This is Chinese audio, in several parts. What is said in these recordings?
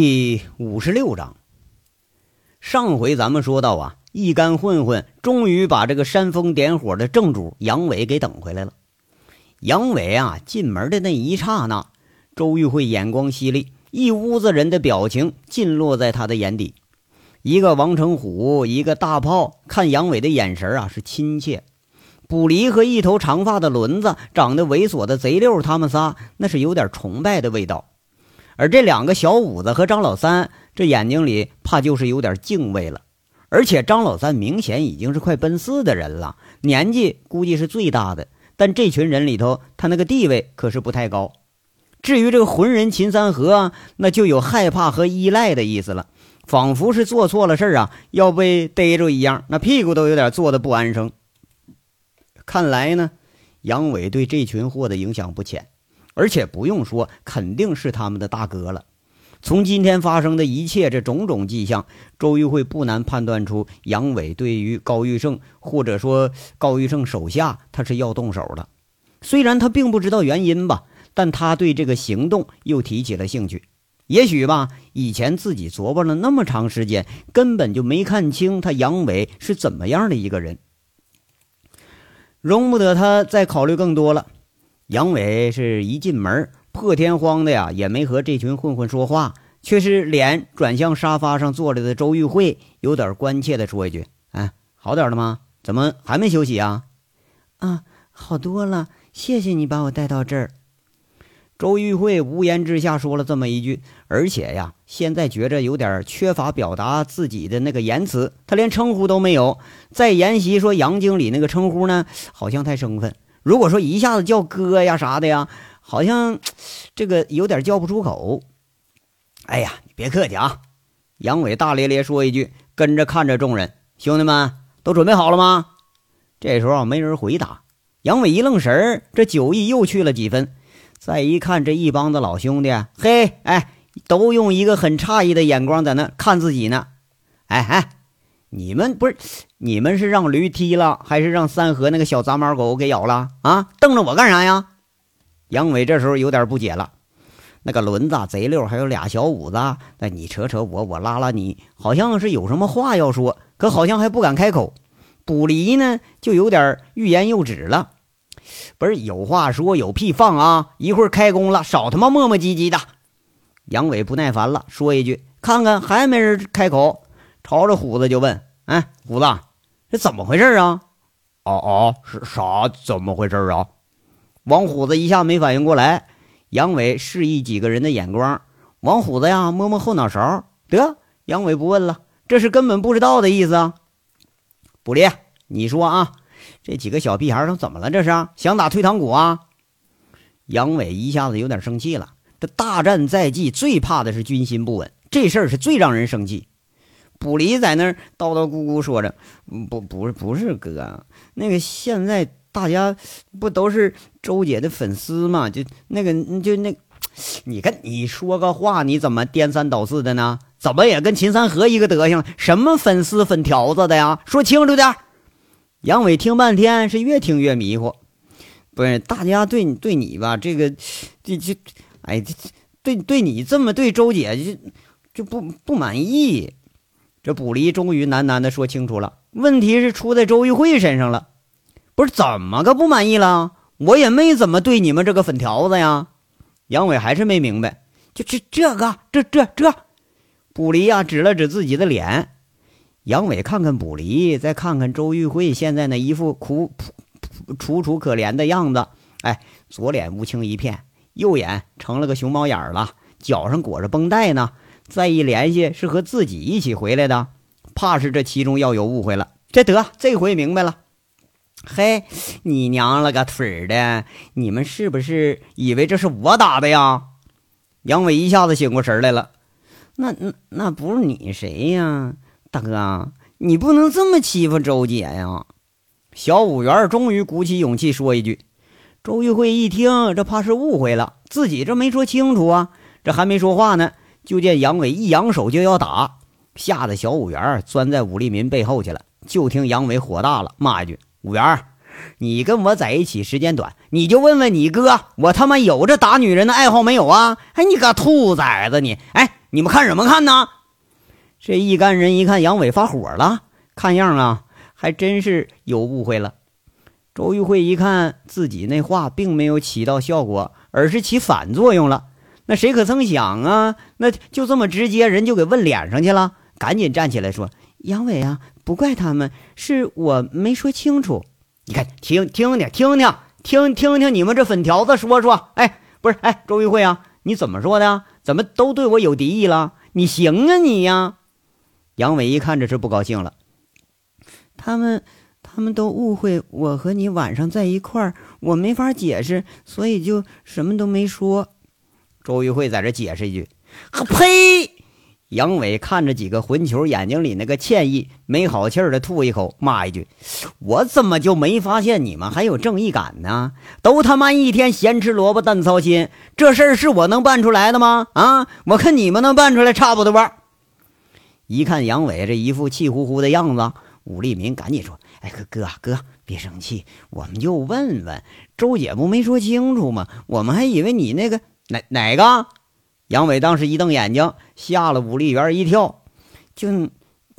第五十六章，上回咱们说到啊，一干混混终于把这个煽风点火的正主杨伟给等回来了。杨伟啊，进门的那一刹那，周玉慧眼光犀利，一屋子人的表情尽落在他的眼底。一个王成虎，一个大炮，看杨伟的眼神啊是亲切。卜离和一头长发的轮子，长得猥琐的贼溜，他们仨那是有点崇拜的味道。而这两个小五子和张老三，这眼睛里怕就是有点敬畏了。而且张老三明显已经是快奔四的人了，年纪估计是最大的，但这群人里头，他那个地位可是不太高。至于这个浑人秦三河，啊那就有害怕和依赖的意思了，仿佛是做错了事啊，要被逮着一样，那屁股都有点坐的不安生。看来呢，杨伟对这群货的影响不浅。而且不用说，肯定是他们的大哥了。从今天发生的一切这种种迹象，周玉慧不难判断出杨伟对于高玉胜，或者说高玉胜手下，他是要动手的。虽然他并不知道原因吧，但他对这个行动又提起了兴趣。也许吧，以前自己琢磨了那么长时间，根本就没看清他杨伟是怎么样的一个人，容不得他再考虑更多了。杨伟是一进门，破天荒的呀，也没和这群混混说话，却是脸转向沙发上坐着的周玉慧，有点关切的说一句：“哎，好点了吗？怎么还没休息啊？”“啊，好多了，谢谢你把我带到这儿。”周玉慧无言之下说了这么一句，而且呀，现在觉着有点缺乏表达自己的那个言辞，他连称呼都没有。在沿袭说杨经理那个称呼呢，好像太生分。如果说一下子叫哥呀啥的呀，好像 这个有点叫不出口。哎呀，你别客气啊！杨伟大咧咧说一句，跟着看着众人，兄弟们都准备好了吗？这时候，没人回答。杨伟一愣神，这酒意又去了几分。再一看这一帮子老兄弟，嘿，哎，都用一个很诧异的眼光在那看自己呢。哎哎。你们不是，你们是让驴踢了，还是让三河那个小杂毛狗给咬了啊？瞪着我干啥呀？杨伟这时候有点不解了。那个轮子、贼溜，还有俩小五子，那你扯扯我，我拉拉你，好像是有什么话要说，可好像还不敢开口。卜离呢，就有点欲言又止了。不是有话说，有屁放啊！一会儿开工了，少他妈磨磨唧唧的。杨伟不耐烦了，说一句：“看看还没人开口。”朝着虎子就问：“哎，虎子，这怎么回事啊？”“哦哦，是啥？怎么回事啊？”王虎子一下没反应过来。杨伟示意几个人的眼光。王虎子呀，摸摸后脑勺。得，杨伟不问了，这是根本不知道的意思啊。不离，你说啊，这几个小屁孩都怎么了？这是想打退堂鼓啊？杨伟一下子有点生气了。这大战在即，最怕的是军心不稳，这事儿是最让人生气。卜离在那儿叨叨咕咕说着：“不，不是，不是哥，那个现在大家不都是周姐的粉丝吗？就那个，就那，你看你说个话，你怎么颠三倒四的呢？怎么也跟秦三河一个德行？什么粉丝粉条子的呀？说清楚点。”杨伟听半天是越听越迷糊，不是大家对你对你吧？这个，这这，哎，这对对你这么对周姐就就不不满意。这卜离终于喃喃地说清楚了，问题是出在周玉慧身上了。不是怎么个不满意了？我也没怎么对你们这个粉条子呀。杨伟还是没明白，就这这个这这这，卜离呀指了指自己的脸。杨伟看看卜离，再看看周玉慧，现在那一副苦楚楚可怜的样子。哎，左脸乌青一片，右眼成了个熊猫眼了，脚上裹着绷带呢。再一联系是和自己一起回来的，怕是这其中要有误会了。这得这回明白了。嘿，你娘了个腿儿的！你们是不是以为这是我打的呀？杨伟一下子醒过神来了。那那那不是你谁呀，大哥？你不能这么欺负周姐呀！小五元终于鼓起勇气说一句。周玉慧一听，这怕是误会了，自己这没说清楚啊，这还没说话呢。就见杨伟一扬手就要打，吓得小五元钻在武立民背后去了。就听杨伟火大了，骂一句：“五元，你跟我在一起时间短，你就问问你哥，我他妈有这打女人的爱好没有啊？哎，你个兔崽子你！哎，你们看什么看呢？这一干人一看杨伟发火了，看样啊，还真是有误会了。周玉慧一看自己那话并没有起到效果，而是起反作用了。那谁可曾想啊？那就这么直接，人就给问脸上去了。赶紧站起来说：“杨伟啊，不怪他们，是我没说清楚。你看，听听听听听听听听你们这粉条子说说。哎，不是，哎，周玉慧啊，你怎么说的？怎么都对我有敌意了？你行啊你呀！”杨伟一看这是不高兴了，他们。他们都误会我和你晚上在一块儿，我没法解释，所以就什么都没说。周玉慧在这解释一句：“呸！”杨伟看着几个混球眼睛里那个歉意，没好气儿的吐一口，骂一句：“我怎么就没发现你们还有正义感呢？都他妈一天闲吃萝卜淡操心，这事儿是我能办出来的吗？啊，我看你们能办出来差不多。”一看杨伟这一副气呼呼的样子，武立民赶紧说。哎，哥哥哥，别生气，我们就问问周姐不没说清楚吗？我们还以为你那个哪哪个？杨伟当时一瞪眼睛，吓了武立元一跳。就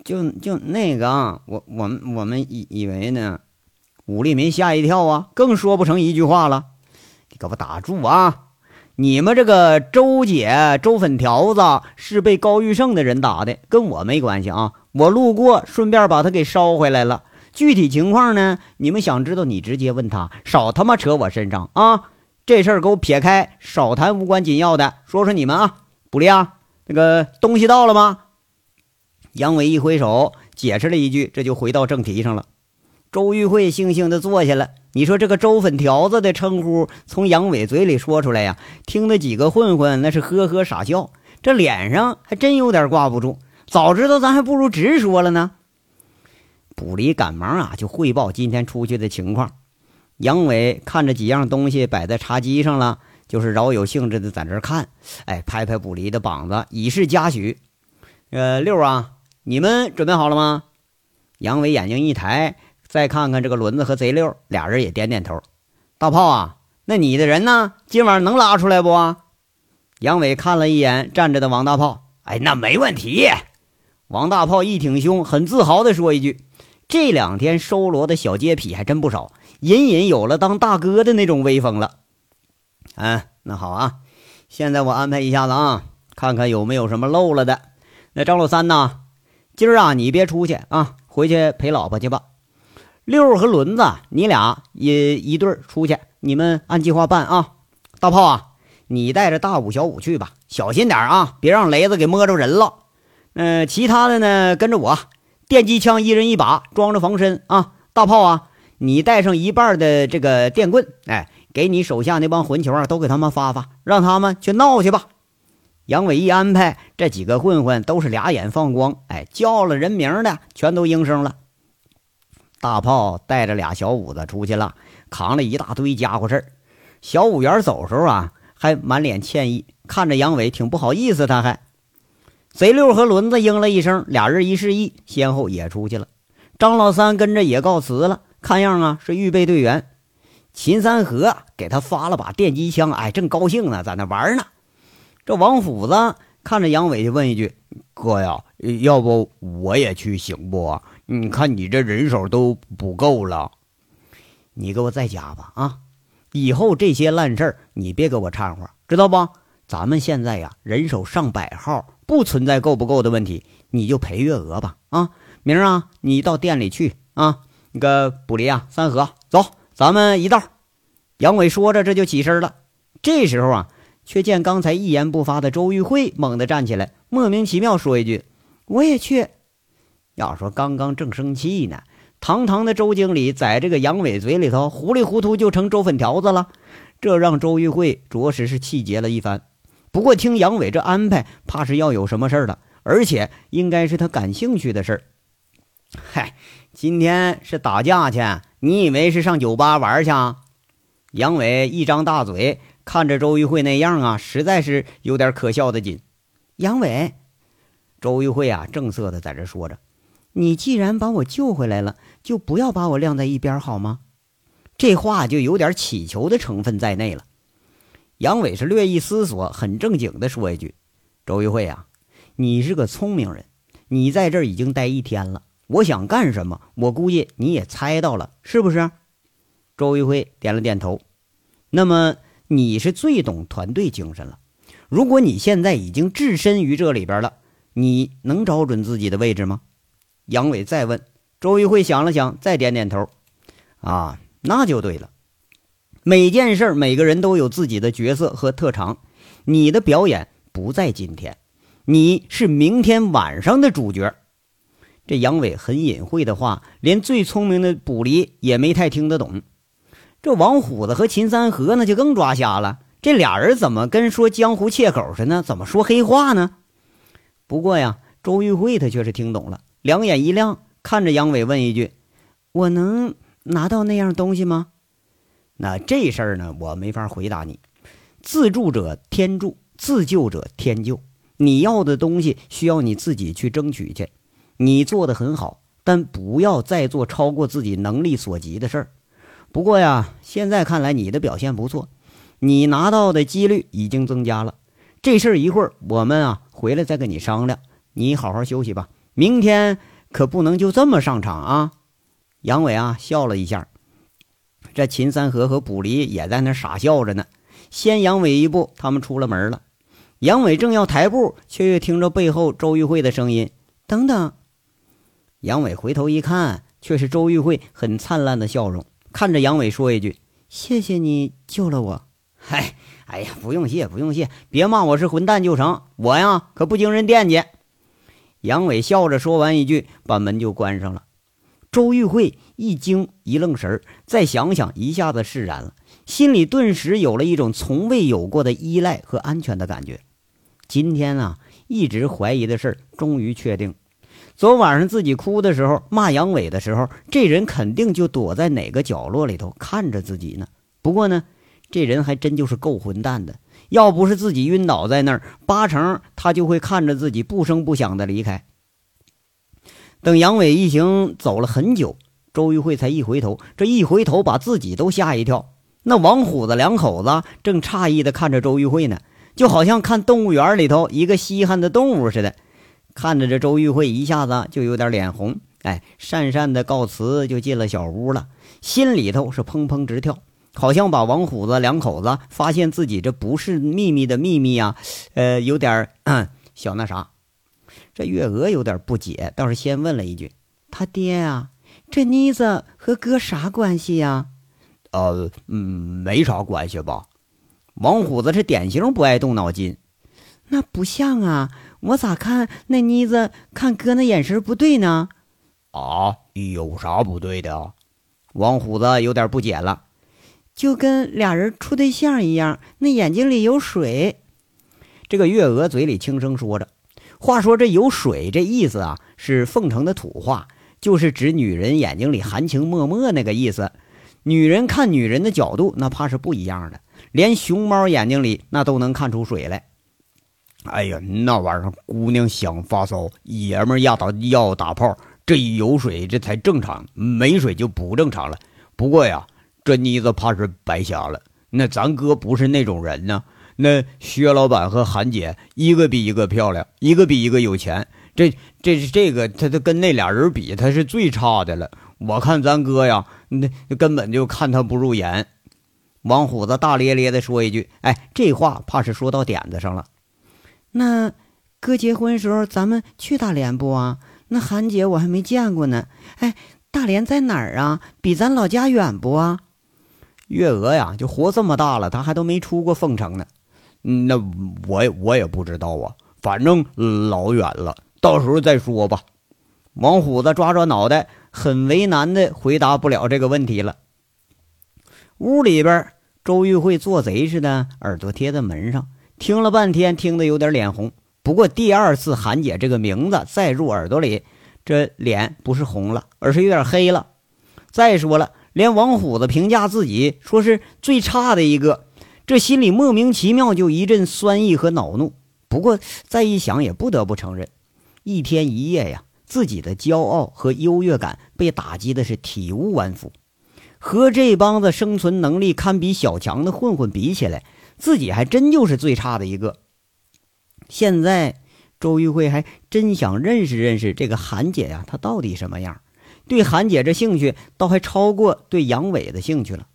就就那个啊，我我们我们以以为呢。武立民吓一跳啊，更说不成一句话了。你给我打住啊！你们这个周姐周粉条子是被高玉胜的人打的，跟我没关系啊。我路过，顺便把他给捎回来了。具体情况呢？你们想知道，你直接问他，少他妈扯我身上啊！这事儿给我撇开，少谈无关紧要的。说说你们啊，卜利亚，那个东西到了吗？杨伟一挥手，解释了一句，这就回到正题上了。周玉慧悻悻地坐下了。你说这个周粉条子的称呼从杨伟嘴里说出来呀，听那几个混混那是呵呵傻笑，这脸上还真有点挂不住。早知道咱还不如直说了呢。卜离赶忙啊，就汇报今天出去的情况。杨伟看着几样东西摆在茶几上了，就是饶有兴致的在这看。哎，拍拍卜离的膀子，以示嘉许。呃，六啊，你们准备好了吗？杨伟眼睛一抬，再看看这个轮子和贼六，俩人也点点头。大炮啊，那你的人呢？今晚能拉出来不？杨伟看了一眼站着的王大炮，哎，那没问题。王大炮一挺胸，很自豪地说一句。这两天收罗的小街痞还真不少，隐隐有了当大哥的那种威风了。嗯，那好啊，现在我安排一下子啊，看看有没有什么漏了的。那张老三呢？今儿啊，你别出去啊，回去陪老婆去吧。六和轮子，你俩也一对出去，你们按计划办啊。大炮啊，你带着大五、小五去吧，小心点啊，别让雷子给摸着人了。嗯，其他的呢，跟着我。电击枪一人一把，装着防身啊！大炮啊，你带上一半的这个电棍，哎，给你手下那帮混球啊，都给他们发发，让他们去闹去吧。杨伟一安排，这几个混混都是俩眼放光，哎，叫了人名的全都应声了。大炮带着俩小五子出去了，扛了一大堆家伙事儿。小五元走时候啊，还满脸歉意，看着杨伟挺不好意思，他还。贼六和轮子应了一声，俩人一示意，先后也出去了。张老三跟着也告辞了，看样啊是预备队员。秦三河给他发了把电击枪，哎，正高兴呢，在那玩呢。这王虎子看着杨伟就问一句：“哥呀，要不我也去行不？你看你这人手都不够了，你给我在家吧啊！以后这些烂事儿你别给我掺和，知道不？咱们现在呀，人手上百号。”不存在够不够的问题，你就赔月额吧。啊，明儿啊，你到店里去啊。那个卜离啊，三河，走，咱们一道。杨伟说着，这就起身了。这时候啊，却见刚才一言不发的周玉慧猛地站起来，莫名其妙说一句：“我也去。”要说刚刚正生气呢，堂堂的周经理在这个杨伟嘴里头糊里糊涂就成周粉条子了，这让周玉慧着实是气结了一番。不过听杨伟这安排，怕是要有什么事儿了，而且应该是他感兴趣的事儿。嗨，今天是打架去，你以为是上酒吧玩去？杨伟一张大嘴，看着周玉慧那样啊，实在是有点可笑的紧。杨伟，周玉慧啊，正色的在这说着：“你既然把我救回来了，就不要把我晾在一边好吗？”这话就有点乞求的成分在内了。杨伟是略一思索，很正经的说一句：“周玉慧啊，你是个聪明人，你在这儿已经待一天了，我想干什么，我估计你也猜到了，是不是？周玉慧点了点头。那么你是最懂团队精神了。如果你现在已经置身于这里边了，你能找准自己的位置吗？杨伟再问。周玉慧想了想，再点点头。啊，那就对了。每件事每个人都有自己的角色和特长。你的表演不在今天，你是明天晚上的主角。这杨伟很隐晦的话，连最聪明的卜离也没太听得懂。这王虎子和秦三河那就更抓瞎了。这俩人怎么跟说江湖切口似的？怎么说黑话呢？不过呀，周玉慧他却是听懂了，两眼一亮，看着杨伟问一句：“我能拿到那样东西吗？”那这事儿呢，我没法回答你。自助者天助，自救者天救。你要的东西需要你自己去争取去。你做的很好，但不要再做超过自己能力所及的事儿。不过呀，现在看来你的表现不错。你拿到的几率已经增加了，这事儿一会儿我们啊回来再跟你商量。你好好休息吧，明天可不能就这么上场啊！杨伟啊笑了一下，这秦三河和卜离也在那傻笑着呢。先杨伟一步，他们出了门了。杨伟正要抬步，却又听着背后周玉慧的声音：“等等！”杨伟回头一看，却是周玉慧很灿烂的笑容，看着杨伟说一句：“谢谢你救了我。”嗨，哎呀，不用谢，不用谢，别骂我是混蛋就成。我呀，可不经人惦记。杨伟笑着说完一句，把门就关上了。周玉慧一惊，一愣神儿，再想想，一下子释然了，心里顿时有了一种从未有过的依赖和安全的感觉。今天啊，一直怀疑的事儿终于确定。昨晚上自己哭的时候，骂杨伟的时候，这人肯定就躲在哪个角落里头看着自己呢。不过呢。这人还真就是够混蛋的，要不是自己晕倒在那儿，八成他就会看着自己不声不响的离开。等杨伟一行走了很久，周玉慧才一回头，这一回头把自己都吓一跳。那王虎子两口子正诧异的看着周玉慧呢，就好像看动物园里头一个稀罕的动物似的。看着这周玉慧，一下子就有点脸红，哎，讪讪的告辞，就进了小屋了，心里头是砰砰直跳。好像把王虎子两口子发现自己这不是秘密的秘密呀，呃，有点小那啥。这月娥有点不解，倒是先问了一句：“他爹啊，这妮子和哥啥关系呀？”“呃，嗯，没啥关系吧。”王虎子是典型不爱动脑筋。那不像啊，我咋看那妮子看哥那眼神不对呢？啊，有啥不对的？王虎子有点不解了。就跟俩人处对象一样，那眼睛里有水。这个月娥嘴里轻声说着。话说这有水这意思啊，是凤城的土话，就是指女人眼睛里含情脉脉那个意思。女人看女人的角度，那怕是不一样的，连熊猫眼睛里那都能看出水来。哎呀，那玩意儿，姑娘想发骚，爷们儿要打要打炮，这一有水这才正常，没水就不正常了。不过呀。这妮子怕是白瞎了。那咱哥不是那种人呢。那薛老板和韩姐一个比一个漂亮，一个比一个有钱。这这是这个，他他跟那俩人比，他是最差的了。我看咱哥呀，那根本就看他不入眼。王虎子大咧咧的说一句：“哎，这话怕是说到点子上了。那哥结婚时候咱们去大连不啊？那韩姐我还没见过呢。哎，大连在哪儿啊？比咱老家远不啊？”月娥呀，就活这么大了，她还都没出过凤城呢。那我我也不知道啊，反正老远了，到时候再说吧。王虎子抓抓脑袋，很为难的回答不了这个问题了。屋里边，周玉慧做贼似的，耳朵贴在门上，听了半天，听得有点脸红。不过第二次韩姐这个名字再入耳朵里，这脸不是红了，而是有点黑了。再说了。连王虎子评价自己说是最差的一个，这心里莫名其妙就一阵酸意和恼怒。不过再一想，也不得不承认，一天一夜呀，自己的骄傲和优越感被打击的是体无完肤。和这帮子生存能力堪比小强的混混比起来，自己还真就是最差的一个。现在周玉慧还真想认识认识这个韩姐呀，她到底什么样？对韩姐这兴趣，倒还超过对杨伟的兴趣了。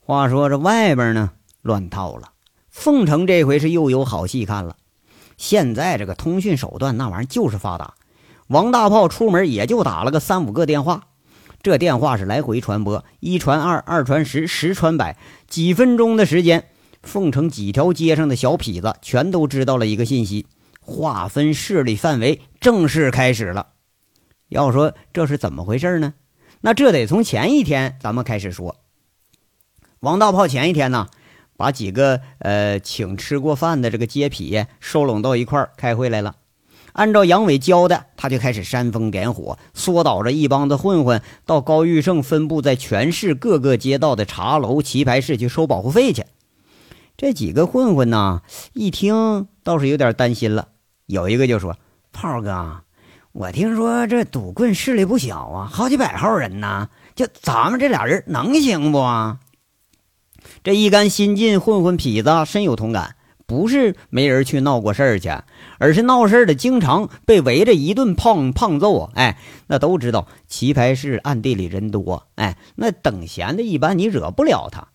话说这外边呢，乱套了。凤城这回是又有好戏看了。现在这个通讯手段，那玩意儿就是发达。王大炮出门也就打了个三五个电话，这电话是来回传播，一传二，二传十，十传百，几分钟的时间，凤城几条街上的小痞子全都知道了一个信息，划分势力范围正式开始了。要说这是怎么回事呢？那这得从前一天咱们开始说。王大炮前一天呢，把几个呃请吃过饭的这个街痞收拢到一块儿开会来了。按照杨伟教的，他就开始煽风点火，缩导着一帮子混混到高玉胜分布在全市各个街道的茶楼、棋牌室去收保护费去。这几个混混呢，一听倒是有点担心了。有一个就说：“炮哥，我听说这赌棍势力不小啊，好几百号人呢，就咱们这俩人能行不？”这一干新进混混痞子深有同感，不是没人去闹过事儿去，而是闹事儿的经常被围着一顿胖胖揍啊！哎，那都知道棋牌室暗地里人多，哎，那等闲的一般你惹不了他。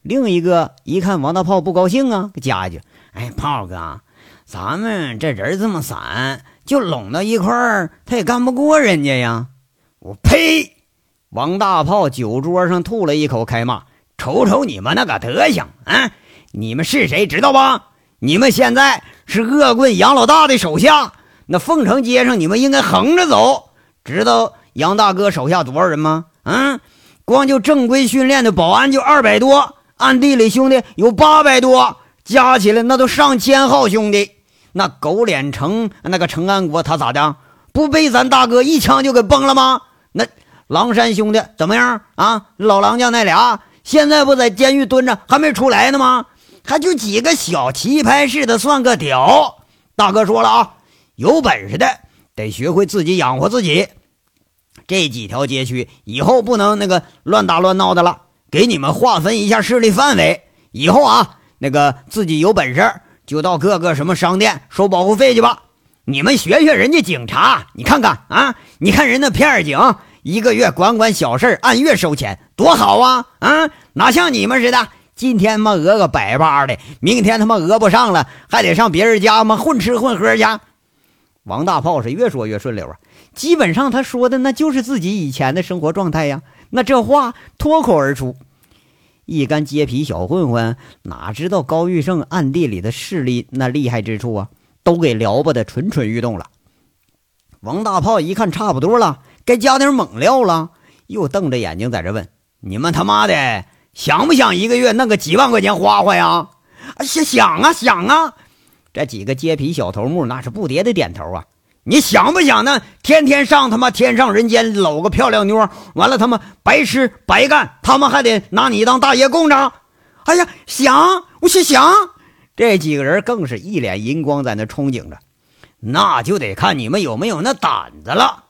另一个一看王大炮不高兴啊，加一句：“哎，炮哥，咱们这人这么散，就拢到一块儿，他也干不过人家呀！”我呸！王大炮酒桌上吐了一口，开骂。瞅瞅你们那个德行啊！你们是谁知道吧？你们现在是恶棍杨老大的手下。那凤城街上你们应该横着走。知道杨大哥手下多少人吗？嗯，光就正规训练的保安就二百多，暗地里兄弟有八百多，加起来那都上千号兄弟。那狗脸城那个程安国他咋的？不被咱大哥一枪就给崩了吗？那狼山兄弟怎么样啊？老狼家那俩。现在不在监狱蹲着，还没出来呢吗？还就几个小棋牌室的，算个屌！大哥说了啊，有本事的得学会自己养活自己。这几条街区以后不能那个乱打乱闹的了，给你们划分一下势力范围。以后啊，那个自己有本事就到各个什么商店收保护费去吧。你们学学人家警察，你看看啊，你看人那片儿警。一个月管管小事按月收钱，多好啊！啊，哪像你们似的，今天他妈讹个百八的，明天他妈讹不上了，还得上别人家嘛混吃混喝去。王大炮是越说越顺溜啊，基本上他说的那就是自己以前的生活状态呀。那这话脱口而出，一干街痞小混混哪知道高玉胜暗地里的势力那厉害之处啊，都给撩拨的蠢蠢欲动了。王大炮一看差不多了。该加点猛料了，又瞪着眼睛在这问：“你们他妈的想不想一个月弄个几万块钱花花呀？”“想想啊想啊！”这几个街痞小头目那是不迭的点头啊。“你想不想呢？天天上他妈天上人间搂个漂亮妞，完了他妈白吃白干，他们还得拿你当大爷供着？”“哎呀，想，我是想。”这几个人更是一脸银光，在那憧憬着。那就得看你们有没有那胆子了。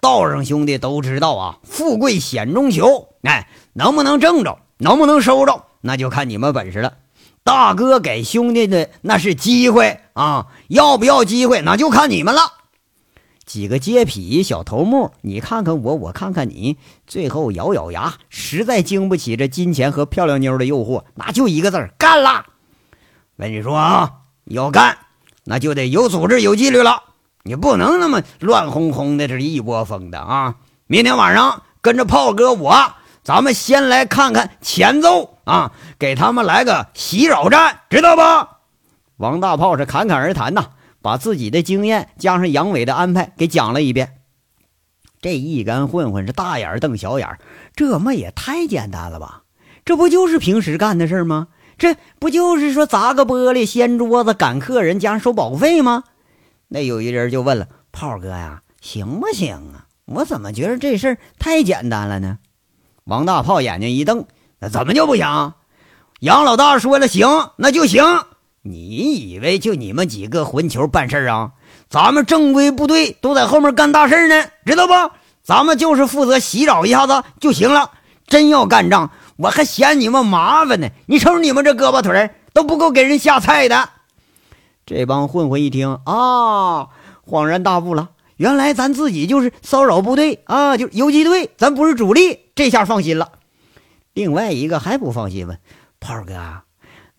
道上兄弟都知道啊，富贵险中求。哎，能不能挣着，能不能收着，那就看你们本事了。大哥给兄弟的那是机会啊，要不要机会，那就看你们了。几个街痞小头目，你看看我，我看看你，最后咬咬牙，实在经不起这金钱和漂亮妞的诱惑，那就一个字干了。跟你说啊，要干，那就得有组织、有纪律了。你不能那么乱哄哄的，这是一窝蜂的啊！明天晚上跟着炮哥我，咱们先来看看前奏啊，给他们来个洗扰战，知道不？王大炮是侃侃而谈呐，把自己的经验加上杨伟的安排给讲了一遍。这一干混混是大眼瞪小眼，这么也太简单了吧？这不就是平时干的事吗？这不就是说砸个玻璃、掀桌子、赶客人，加上收保护费吗？那有一人就问了：“炮哥呀，行不行啊？我怎么觉得这事儿太简单了呢？”王大炮眼睛一瞪：“那怎么就不行？杨老大说了行，那就行。你以为就你们几个混球办事啊？咱们正规部队都在后面干大事呢，知道不？咱们就是负责洗澡一下子就行了。真要干仗，我还嫌你们麻烦呢。你瞅你们这胳膊腿都不够给人下菜的。”这帮混混一听啊，恍然大悟了，原来咱自己就是骚扰部队啊，就游击队，咱不是主力，这下放心了。另外一个还不放心，问炮哥，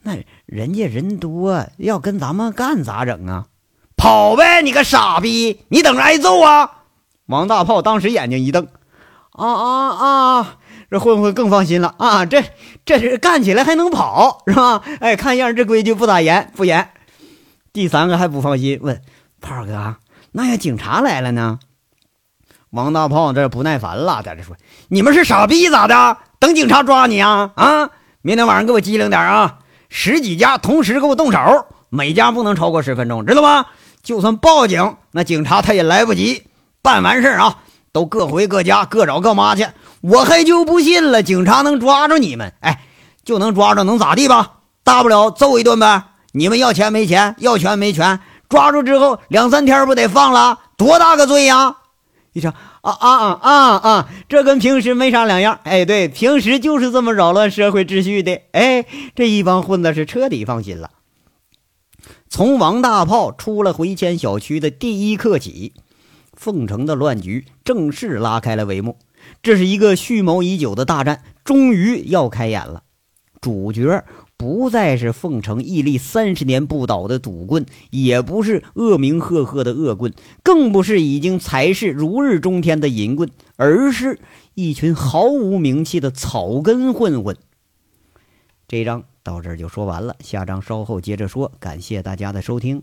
那人家人多，要跟咱们干咋整啊？跑呗！你个傻逼，你等着挨揍啊！王大炮当时眼睛一瞪，啊啊啊！这混混更放心了啊！这这是干起来还能跑是吧？哎，看样这规矩不咋严，不严。第三个还不放心，问炮哥，那要警察来了呢？王大炮这不耐烦了，在这说：“你们是傻逼咋的？等警察抓你啊？啊！明天晚上给我机灵点啊！十几家同时给我动手，每家不能超过十分钟，知道吗？就算报警，那警察他也来不及。办完事啊，都各回各家，各找各妈去。我还就不信了，警察能抓着你们？哎，就能抓着，能咋地吧？大不了揍一顿呗。你们要钱没钱，要权没权，抓住之后两三天不得放了？多大个罪呀？”一听啊啊啊啊啊！这跟平时没啥两样。哎，对，平时就是这么扰乱社会秩序的。哎，这一帮混子是彻底放心了。从王大炮出了回迁小区的第一刻起，凤城的乱局正式拉开了帷幕。这是一个蓄谋已久的大战，终于要开演了。主角。不再是奉城屹立三十年不倒的赌棍，也不是恶名赫赫的恶棍，更不是已经财势如日中天的淫棍，而是一群毫无名气的草根混混。这章到这儿就说完了，下章稍后接着说。感谢大家的收听。